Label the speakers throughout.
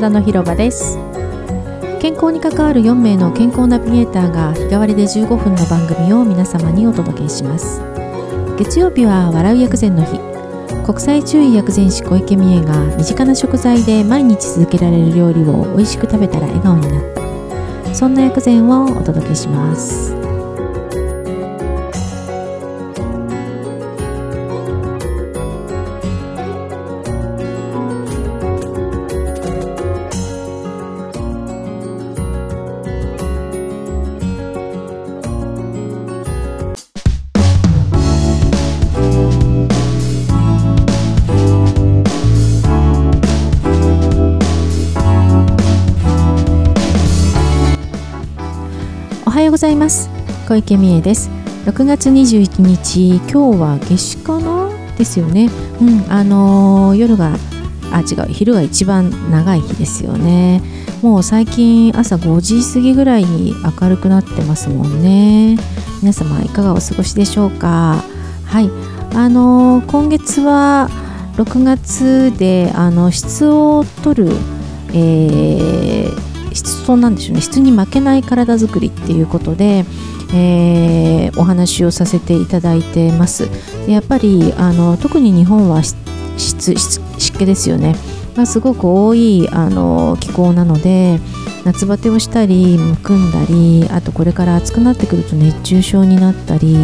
Speaker 1: 体の広場です。健康に関わる4名の健康ナビゲーターが日替わりで15分の番組を皆様にお届けします。月曜日は笑う薬膳の日。国際中医薬膳師小池美恵が身近な食材で毎日続けられる料理を美味しく食べたら笑顔になったそんな薬膳をお届けします。ございます。小池美恵です。6月21日今日は夏至かな？ですよね。うんあのー夜があ違う昼が一番長い日ですよね。もう最近朝5時過ぎぐらいに明るくなってますもんね。皆様いかがお過ごしでしょうか？はい。あのー今月は6月であの質を取る、えー質となんでしょうね。質に負けない体づくりっていうことで、えーお話をさせていただいてます。やっぱりあの特に日本は湿湿湿気ですよね。がすごく多いあの気候なので夏バテをしたりむくんだりあとこれから暑くなってくると熱中症になったり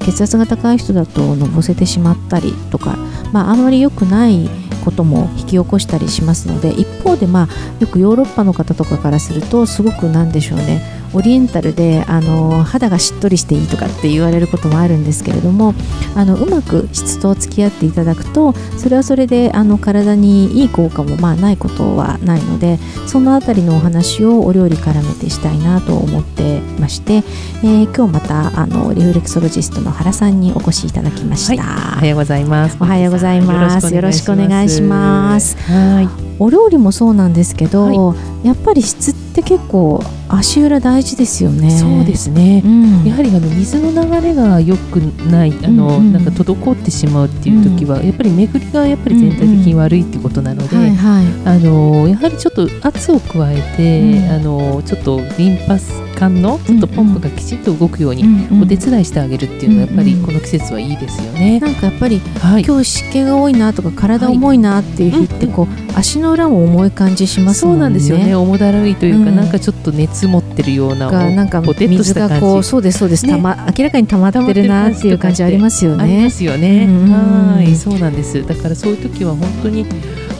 Speaker 1: 血圧が高い人だとのぼせてしまったりとか、まあ、あんまり良くないことも引き起こしたりしますので一方でまあよくヨーロッパの方とかからするとすごくなんでしょうね。オリエンタルであの肌がしっとりしていいとかって言われることもあるんですけれどもあのうまく質と付き合っていただくとそれはそれであの体にいい効果もまあないことはないのでそのあたりのお話をお料理絡めてしたいなと思ってまして、えー今日またあのリフレクソロジストの原さんにお越しいただきました。
Speaker 2: おはようございます。
Speaker 1: おはようございます。よろしくお願いします。
Speaker 2: はい。
Speaker 1: お料理もそうなんですけど、やっぱり質って結構足裏大事ですよね。
Speaker 2: そうですね
Speaker 1: う。ん、
Speaker 2: やはりあの水の流れが良くないあの、
Speaker 1: うんうん
Speaker 2: なんか滞ってしまうっていう時は、やっぱり巡りがやっぱり全体的に悪いっていうことなので、
Speaker 1: はいはい。
Speaker 2: あのやはりちょっと圧を加えて、
Speaker 1: うん
Speaker 2: あのちょっとリンパ管のちょっとポンプがきちんと動くように
Speaker 1: うんうん
Speaker 2: お手伝いしてあげるっていうのはやっぱり
Speaker 1: うんうん
Speaker 2: この季節はいいですよね。
Speaker 1: なんかやっぱり
Speaker 2: はい。
Speaker 1: 今日湿気が多いなとか体重いなっていう日ってこう、足の裏も重い感じします
Speaker 2: そ
Speaker 1: もんね。
Speaker 2: うなんですよね。重だるいというか、
Speaker 1: うん
Speaker 2: なんかちょっと熱持ってるような、
Speaker 1: がなんか水がこうそうですそうです、
Speaker 2: ね
Speaker 1: たま明らかに溜まってるなっていう感じありますよ
Speaker 2: ありま
Speaker 1: ね。
Speaker 2: すよね。
Speaker 1: うん
Speaker 2: はい、そうなんです。だからそういう時は本当に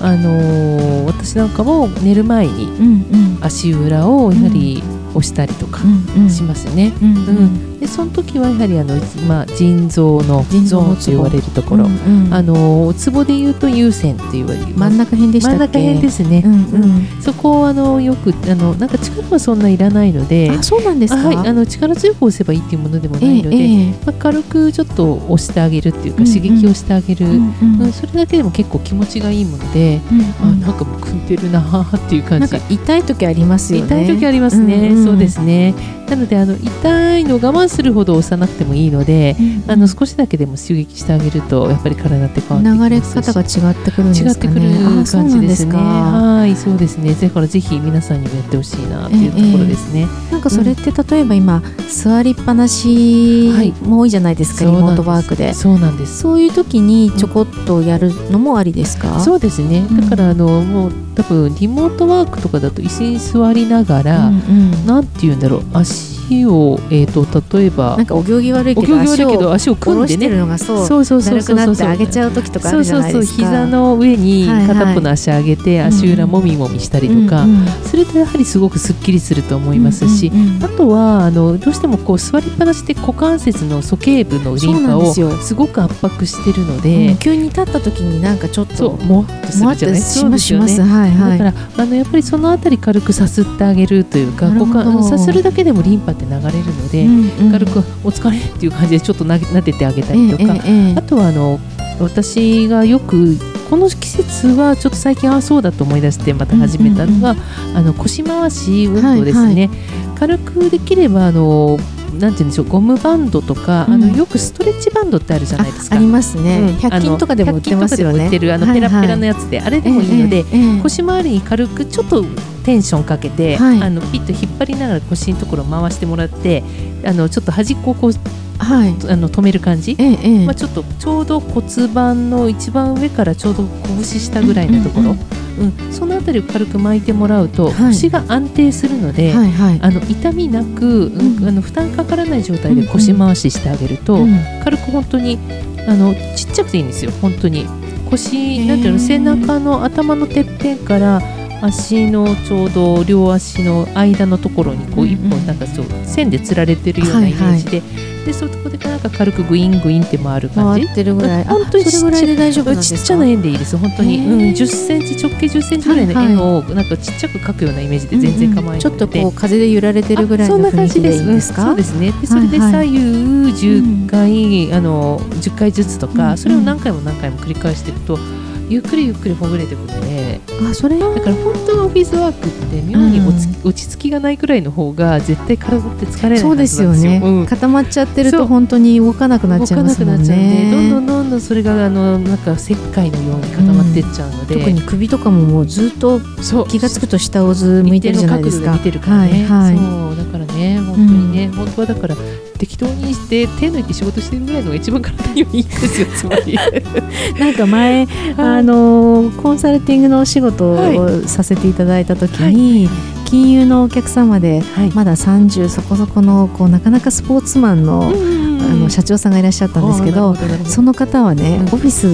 Speaker 2: あのー私なんかも寝る前に
Speaker 1: うんうん
Speaker 2: 足裏をやはり押したりとか
Speaker 1: うんうん
Speaker 2: しますね。
Speaker 1: うん
Speaker 2: うんでその時はやはりあのまあ腎臓の
Speaker 1: 腎
Speaker 2: ゾ
Speaker 1: 臓
Speaker 2: ンと言われるところ、
Speaker 1: うんうん。
Speaker 2: あのーツボで言うと優先って言われる。
Speaker 1: 真ん中辺でした
Speaker 2: 真ん中辺ですね。
Speaker 1: うんうん。
Speaker 2: そこをあのよくあのなんか力はそんないらないので。
Speaker 1: あそうなんですか？
Speaker 2: はい、あの力強く押せばいいっていうものでもないので、
Speaker 1: ええええ。
Speaker 2: まあ、軽くちょっと押してあげるっていうか、
Speaker 1: うんうん。
Speaker 2: 刺激をしてあげる、
Speaker 1: うん
Speaker 2: う
Speaker 1: うん。
Speaker 2: んそれだけでも結構気持ちがいいもので、
Speaker 1: うんうん。
Speaker 2: あなんかもう組んでるなーっていう感じ。
Speaker 1: なんか痛い時ありますよね。
Speaker 2: 痛い時ありますね、
Speaker 1: うんうん。
Speaker 2: そうですね。なのであの痛いのを我慢するほど押さなくてもいいので、あの少しだけでも刺激してあげるとやっぱり体って変わってきます
Speaker 1: 流れ方が違ってくるんですかね。
Speaker 2: 違ってくる感
Speaker 1: なんです
Speaker 2: ね。
Speaker 1: か。
Speaker 2: はい、そうですね。だからぜひ皆さんにもやってほしいなっていうところですね。
Speaker 1: なんかそれって例えば今座りっぱなし
Speaker 2: はい
Speaker 1: も多いじゃないですか、リモートワークで。
Speaker 2: そうなんです。
Speaker 1: そういう時にちょこっとやるのもありですか？
Speaker 2: そうですね。
Speaker 1: うん
Speaker 2: だからあのもう多分リモートワークとかだと椅子に座りながら、
Speaker 1: うんうん
Speaker 2: なんて言うんだろう足をえっ、と例えば
Speaker 1: なんかお行儀悪い
Speaker 2: お
Speaker 1: けど
Speaker 2: 行儀悪いけど
Speaker 1: 足を
Speaker 2: 組んでね。
Speaker 1: るのがそう
Speaker 2: そうそうそう
Speaker 1: だるくなって上げち
Speaker 2: ゃ
Speaker 1: ゃう時とかあるじゃないですか。
Speaker 2: そうそうそう膝の上に片っぽの足上げて、
Speaker 1: うん。
Speaker 2: 足裏もみもみしたりとか、
Speaker 1: うんうん
Speaker 2: するとやはりすごくすっきりすると思いますし、
Speaker 1: うんうんうん。
Speaker 2: あとはあのどうしてもこう座りっぱなしで股関節の鼠径部のリンパを
Speaker 1: す
Speaker 2: ごく圧迫してるの
Speaker 1: う
Speaker 2: で
Speaker 1: ん、急に立った時になんかちょっと
Speaker 2: そうもわっとするじゃない？
Speaker 1: としますし
Speaker 2: そうです
Speaker 1: ます。
Speaker 2: よね
Speaker 1: はいはい。
Speaker 2: だからあのやっぱりそのあたり軽くさすってあげるというか股関さするだけでもリンパって流れるので、
Speaker 1: うんうん
Speaker 2: 軽く「お疲れ」っていう感じでちょっとな撫でてあげたりとか、あとはあの私がよくこの季節はちょっと最近ああそうだと思い出してまた始めたのが、あの腰回し運動ですね、
Speaker 1: はいは
Speaker 2: 軽くできればあのなんて言うんでしょうゴムバンドとか、
Speaker 1: うん。
Speaker 2: あのよくストレッチバンドってあるじゃないですか。
Speaker 1: ありますね、
Speaker 2: うん。
Speaker 1: 100均とかでも売ってますよ
Speaker 2: あの100
Speaker 1: ね
Speaker 2: あの
Speaker 1: はい
Speaker 2: ペラペラのやつで、あれでもいいので、
Speaker 1: ええええ。
Speaker 2: 腰回りに軽くちょっとテンションかけて、
Speaker 1: はい。
Speaker 2: あのピッと引っ張りながら腰のところを回してもらってあのちょっと端っこをこう
Speaker 1: はい。
Speaker 2: あの止める感じ、
Speaker 1: ええええ。
Speaker 2: まあ、ちょっとちょうど骨盤の一番上からちょうど拳下ぐらいのところ、
Speaker 1: うん
Speaker 2: うんそのあたりを軽く巻いてもらうと、
Speaker 1: はい。
Speaker 2: 腰が安定するので、
Speaker 1: はいはい。
Speaker 2: あの痛みなく、うん
Speaker 1: うん。
Speaker 2: あの負担かからない状態で腰回ししてあげると、
Speaker 1: うん。
Speaker 2: 軽く本当にあのちっちゃくていいんですよ。本当に。腰
Speaker 1: ー
Speaker 2: なんていうの背中の頭のてっぺんから足のちょうど両足の間のところにこ
Speaker 1: うんう
Speaker 2: うん。一本なんかそう線でつられてるようなイメージで、でそこでなんか軽くグイングインって回る感じ。
Speaker 1: 回ってるぐらい。あ
Speaker 2: 本当に
Speaker 1: それぐらいで大丈夫
Speaker 2: ちっちゃな円でいいです本当に、うん、10センチ直径10センチぐらいの
Speaker 1: はいはい。
Speaker 2: 円をなんかちっちゃく描くようなイメージで全然構わないので、
Speaker 1: ちょっとこう風で揺られてるぐらいの雰囲気でいい
Speaker 2: じです
Speaker 1: か？
Speaker 2: そうです。ねでそれで
Speaker 1: はいは
Speaker 2: 左右10回、あの10回ずつとか、
Speaker 1: うん
Speaker 2: それを何回も何回も繰り返していくとゆっくりゆっくりほぐれてくるので
Speaker 1: あそれ
Speaker 2: だから本当のオフィスワークって妙に落ち,、落ち着きがないくらいの方が絶対体って疲れない
Speaker 1: そうですよね、
Speaker 2: うん。
Speaker 1: 固まっちゃってると本当に動かなくなっちゃいますもん
Speaker 2: 動かなくなっちゃうんで、どんど
Speaker 1: ね
Speaker 2: んどんどんそれがあのなんか石灰のように固まってっちゃうので、
Speaker 1: 特に首とかももうずっと
Speaker 2: そう。
Speaker 1: 気がつくと下をず向いてるじゃないですか
Speaker 2: 見てるからね、
Speaker 1: はいはい。
Speaker 2: そうだからね本当にね、本当はだから適当にして手抜いて仕事してるぐらいのが一番体にはいいんですよつまり。
Speaker 1: なんか前、あのコンサルティングのお仕事をさせていただいた時に、金融のお客様で
Speaker 2: はい。
Speaker 1: まだ30そこそこのこうなかなかスポーツマンの,、あの社長さんがいらっしゃったんですけどその方はね、
Speaker 2: うん。
Speaker 1: オフィス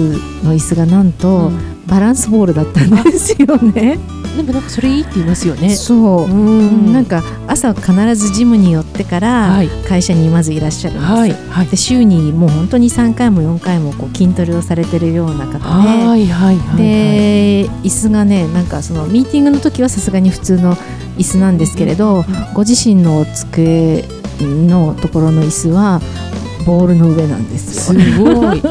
Speaker 1: の椅子がなんと、バランスボールだったんですよね。
Speaker 2: でもなんかそれいいって言いますよね。
Speaker 1: そう、
Speaker 2: うん。
Speaker 1: なんか朝必ずジムに寄ってから
Speaker 2: はい。
Speaker 1: 会社にまずいらっしゃるんです、
Speaker 2: はい。はい。
Speaker 1: で週にもう本当に3回も4回もこう筋トレをされてるような方で、
Speaker 2: はいはいはい
Speaker 1: で椅子がねなんかそのミーティングの時はさすがに普通の椅子なんですけれど、ご自身の机のところの椅子はボールの上なんです
Speaker 2: す
Speaker 1: よ。
Speaker 2: ごい。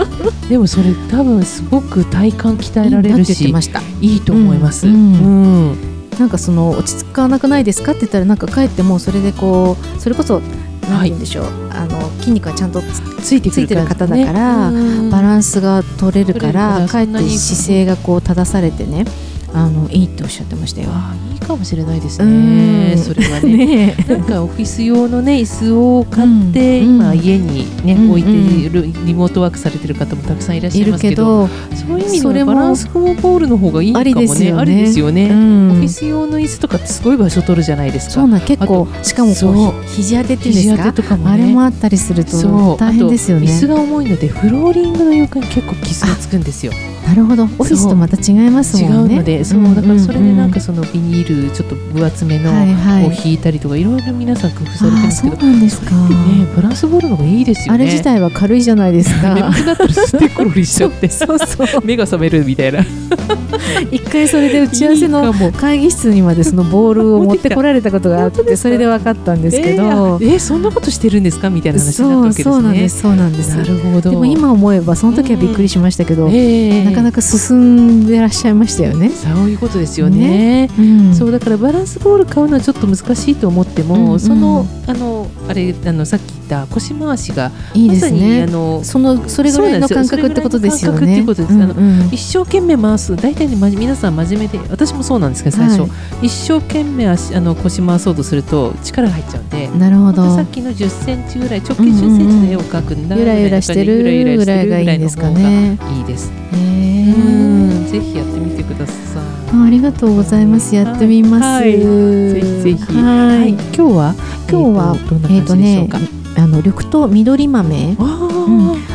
Speaker 2: でもそれ多分すごく体幹鍛えられるし
Speaker 1: ました
Speaker 2: いいと思います。
Speaker 1: う
Speaker 2: うんん。
Speaker 1: なんかその落ち着かなくないですかって言ったらなんか帰ってもうそれでこうそれこそ何て言うんでしょう、あの筋肉がちゃんとつ
Speaker 2: ついてくる
Speaker 1: ついてる方だからバランスが取れるから
Speaker 2: から
Speaker 1: 帰って姿勢がこう正されてねあのいいっておっしゃってましたよ。
Speaker 2: いいかもしれないです
Speaker 1: うん。
Speaker 2: ね。それはね。なんかオフィス用のね椅子を買って、
Speaker 1: うん。
Speaker 2: 今家にね、
Speaker 1: うん
Speaker 2: 置いているリモートワークされてる方もたくさんいらっしゃ
Speaker 1: い
Speaker 2: ますけどそういう意味
Speaker 1: それも
Speaker 2: ではバランスボールの方がいいかも
Speaker 1: ありですよね。
Speaker 2: ねありですよね、
Speaker 1: うん。
Speaker 2: オフィス用の椅子とかすごい場所取るじゃないですか。
Speaker 1: そうなん結構しかも
Speaker 2: そう
Speaker 1: こう。肘当てっていうんですか？
Speaker 2: かもね。
Speaker 1: あれもあったりする
Speaker 2: そ
Speaker 1: と
Speaker 2: う。
Speaker 1: 大変ですよ
Speaker 2: あと椅子
Speaker 1: ね。
Speaker 2: が重いのでフローリングの床に結構傷がつくんですよ
Speaker 1: なるほど。オフィスとまた違います
Speaker 2: 違
Speaker 1: もんね。
Speaker 2: うのでそう。だからそれでなんかそのビニールちょっと分厚めのを引いたりとかいろいろ皆さん工夫されてるん
Speaker 1: ああそうなんですか。
Speaker 2: ねバランスボールの方がいいですよね。
Speaker 1: あれ自体は軽いじゃないですか。
Speaker 2: 眠くなったらすってコロリしちゃって
Speaker 1: そうそう。
Speaker 2: 目が覚めるみたいな。
Speaker 1: 一回それで打ち合わせの会議室にまでそのボールを持ってこられたことがあってそれで分かったんですけど、
Speaker 2: えーあえーそんなことしてるんですかみたいな話になったわけですね。
Speaker 1: そうなんですそうなんです。
Speaker 2: なるほど。
Speaker 1: でも今思えばその時はびっくりしましたけど、
Speaker 2: えー
Speaker 1: なかなか進んでらっしゃいましたよね。
Speaker 2: そういうことですよね
Speaker 1: うん
Speaker 2: そうだからバランスボール買うのはちょっと難しいと思っても、
Speaker 1: うんうん
Speaker 2: そのあのあれあのさっき言った腰回しが
Speaker 1: いいです
Speaker 2: まさに
Speaker 1: ね。
Speaker 2: あの
Speaker 1: そのそれぐらいの感覚ってことですよね。
Speaker 2: ようことです
Speaker 1: うんうん
Speaker 2: 一生懸命回す大体ねま皆さん真面目で私もそうなんですけど最初、
Speaker 1: はい
Speaker 2: 一生懸命足あの腰回そうとすると力が入っちゃうんで
Speaker 1: なるほど。
Speaker 2: さっきの10センチぐらい直径10センチの絵を描くんだ、
Speaker 1: ゆらゆらしてるぐらいがいいんですか
Speaker 2: ぐらいの
Speaker 1: ね。
Speaker 2: いいです。
Speaker 1: へ
Speaker 2: うん
Speaker 1: ー
Speaker 2: ぜひやってみてください。
Speaker 1: あありがとうございます。やってみます。
Speaker 2: はいぜひぜひ。
Speaker 1: はい。
Speaker 2: 今日は
Speaker 1: 今日は
Speaker 2: えーと
Speaker 1: ねあの緑と緑豆。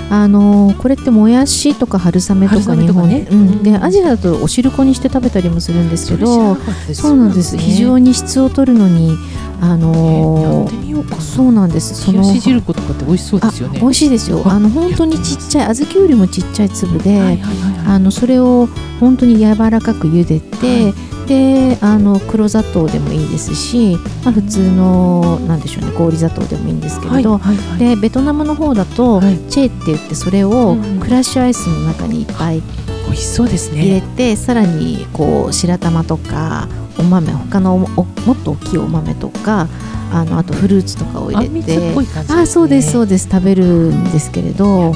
Speaker 2: あ
Speaker 1: のこれってもやしとか春雨とか日本
Speaker 2: ね
Speaker 1: うん、で
Speaker 2: うん。
Speaker 1: アジアだとお汁粉にして食べたりもするんですけど
Speaker 2: そ
Speaker 1: うなんです。非常
Speaker 2: に
Speaker 1: に質を取るのにあ
Speaker 2: や
Speaker 1: の
Speaker 2: ってみようかな。
Speaker 1: そうなんです。そ
Speaker 2: 冷
Speaker 1: の
Speaker 2: やし汁粉とかって美味しそうですよね。
Speaker 1: あ美味しいですよ。
Speaker 2: あ
Speaker 1: あの本当にちっちゃい小豆よりもちっちゃい粒で、あのそれを本当に柔らかく茹でて、
Speaker 2: は
Speaker 1: であの黒砂糖でもいいですし、まあ、普通のなんでしょうね氷砂糖でもいいんですけれど、でベトナムの方だと、
Speaker 2: はい
Speaker 1: チェーって言ってそれをクラッシュアイスの中にいっぱい
Speaker 2: 美味しそうです
Speaker 1: 入れ
Speaker 2: ね。
Speaker 1: て、さらにこう白玉とかお豆他のおもっと大きいお豆とかあのあとフルーツとかを入れて。
Speaker 2: あ、
Speaker 1: ね、そうですそうです。食べるんですけれど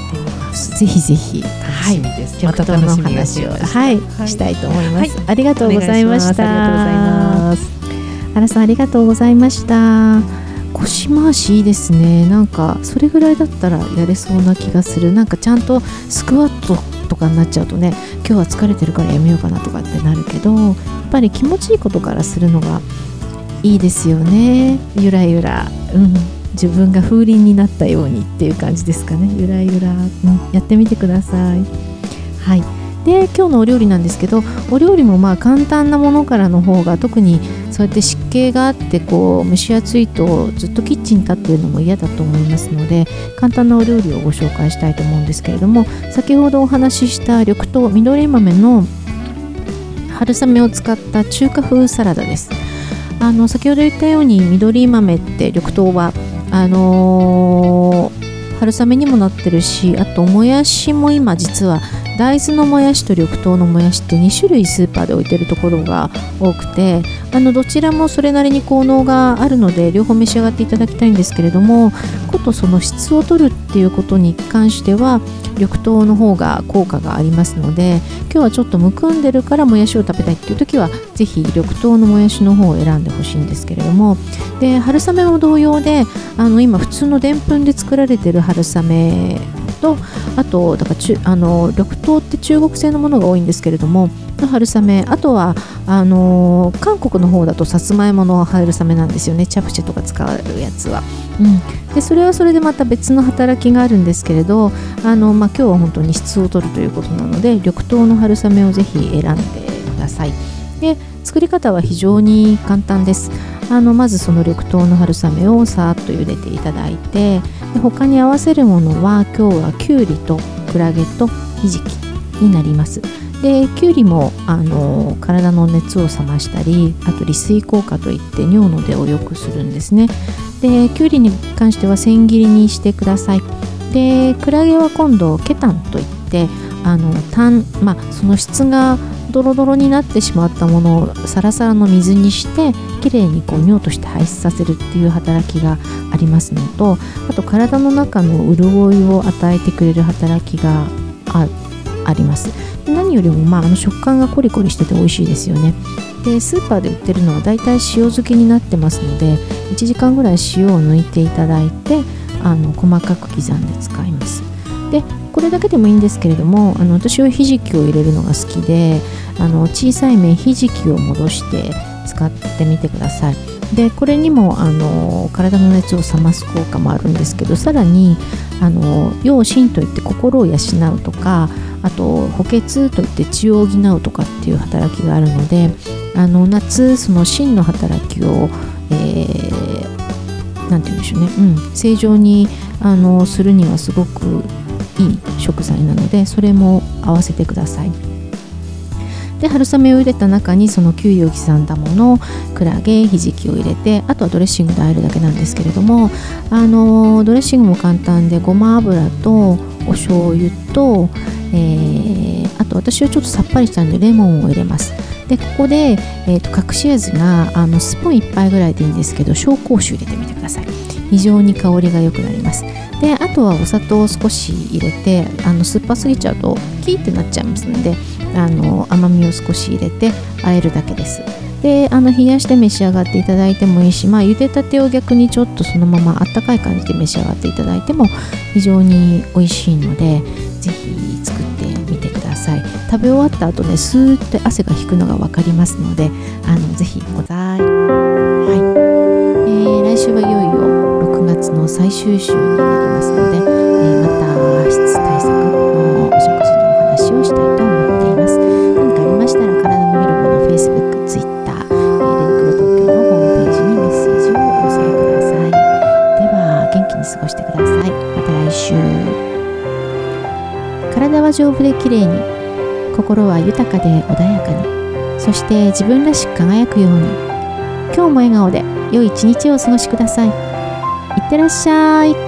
Speaker 1: ぜひぜひ
Speaker 2: はい。
Speaker 1: 極東の話を、はい、はい、したいと思います、はい、ありがとうございました。
Speaker 2: ありがとうございます。
Speaker 1: 原さんありがとうございました腰回しいいですね。なんかそれぐらいだったらやれそうな気がする。なんかちゃんとスクワットとかになっちゃうとね今日は疲れてるからやめようかなとかってなるけどやっぱり気持ちいいことからするのがいいですよね。ゆらゆら、うん、自分が風鈴になったようにっていう感じですかね。ゆらゆら、うん、やってみてください。はい。で今日のお料理なんですけどお料理もまあ簡単なものからの方が特にそうやって湿気があってこう蒸し暑いとずっとキッチンに立っているのも嫌だと思いますので簡単なお料理をご紹介したいと思うんですけれども先ほどお話しした緑豆緑豆の春雨を使った中華風サラダです。あの先ほど言ったように緑豆って緑豆はあのー、春雨にもなってるしあともやしも今実は大豆のもやしと緑豆のもやしって2種類スーパーで置いてるところが多くてあのどちらもそれなりに効能があるので両方召し上がっていただきたいんですけれどもことその質を取るっていうことに関しては緑豆の方が効果がありますので今日はちょっとむくんでるからもやしを食べたいっていう時は是非緑豆のもやしの方を選んでほしいんですけれども。で春雨も同様であの今普通のでんぷんで作られてる春雨とあとだからあの緑豆って中国製のものが多いんですけれども春雨あとはあの韓国の方だとさつまいもの春雨なんですよね。チャプチェとか使うやつは、うん、でそれはそれでまた別の働きがあるんですけれどあの、まあ、今日は本当に質を取るということなので緑豆の春雨をぜひ選んでください。で作り方は非常に簡単ですあのまずその緑豆の春雨をさーっと茹でていただいてで他に合わせるものは今日はきゅうりとクラゲとひじきになります。できゅうりもあの体の熱を冷ましたりあと利水効果といって尿の出を良くするんですね。できゅうりに関しては千切りにしてください。でクラゲは今度ケタンといってあの炭、まあ、その質がドロドロになってしまったものをサラサラの水にしてきれいにこう尿として排出させるっていう働きがありますのとあと体の中の潤いを与えてくれる働きがあります。何よりも、まあ、あの食感がコリコリしてて美味しいですよね。でスーパーで売ってるのはだいたい塩漬けになってますので1時間ぐらい塩を抜いていただいてあの細かく刻んで使います。でこれだけでもいいんですけれどもあの私はひじきを入れるのが好きであの小さい麺ひじきを戻して使ってみてください。でこれにもあの体の熱を冷ます効果もあるんですけどさらにあの養心といって心を養うとかあと補欠といって血を補うとかっていう働きがあるのであの夏その心の働きを、えー、て言うんでしょうね、うん、正常にあのするにはすごくいい食材なのでそれも合わせてください。で春雨を入れた中にそのキウイを刻んだものクラゲひじきを入れてあとはドレッシングで和えるだけなんですけれどもあのドレッシングも簡単でごま油とお醤油と、えー、あと私はちょっとさっぱりしたんでレモンを入れます。でここで、えーと、隠し味があのスプーン1杯ぐらいでいいんですけど紹興酒入れてみてください。非常に香りが良くなります。でとはお砂糖を少し入れてあの酸っぱすぎちゃうとキーってなっちゃいますのであの甘みを少し入れて和えるだけです。であの冷やして召し上がっていただいてもいいし、まあ、茹でたてを逆にちょっとそのままあったかい感じで召し上がっていただいても非常に美味しいのでぜひ作ってみてください。食べ終わった後ねスーッと汗が引くのが分かりますのであのぜひござい、はい。えー、来週はいよいよの最終週になりますので、えー、また質対策のお食事のお話をしたいと思っています。何かありましたら体の見るもの Facebook、Twitter レンクロ東京のホームページにメッセージをお寄せください。では元気に過ごしてください。また来週。体は丈夫で綺麗に心は豊かで穏やかにそして自分らしく輝くように。今日も笑顔で良い一日をお過ごしください。いってらっしゃい。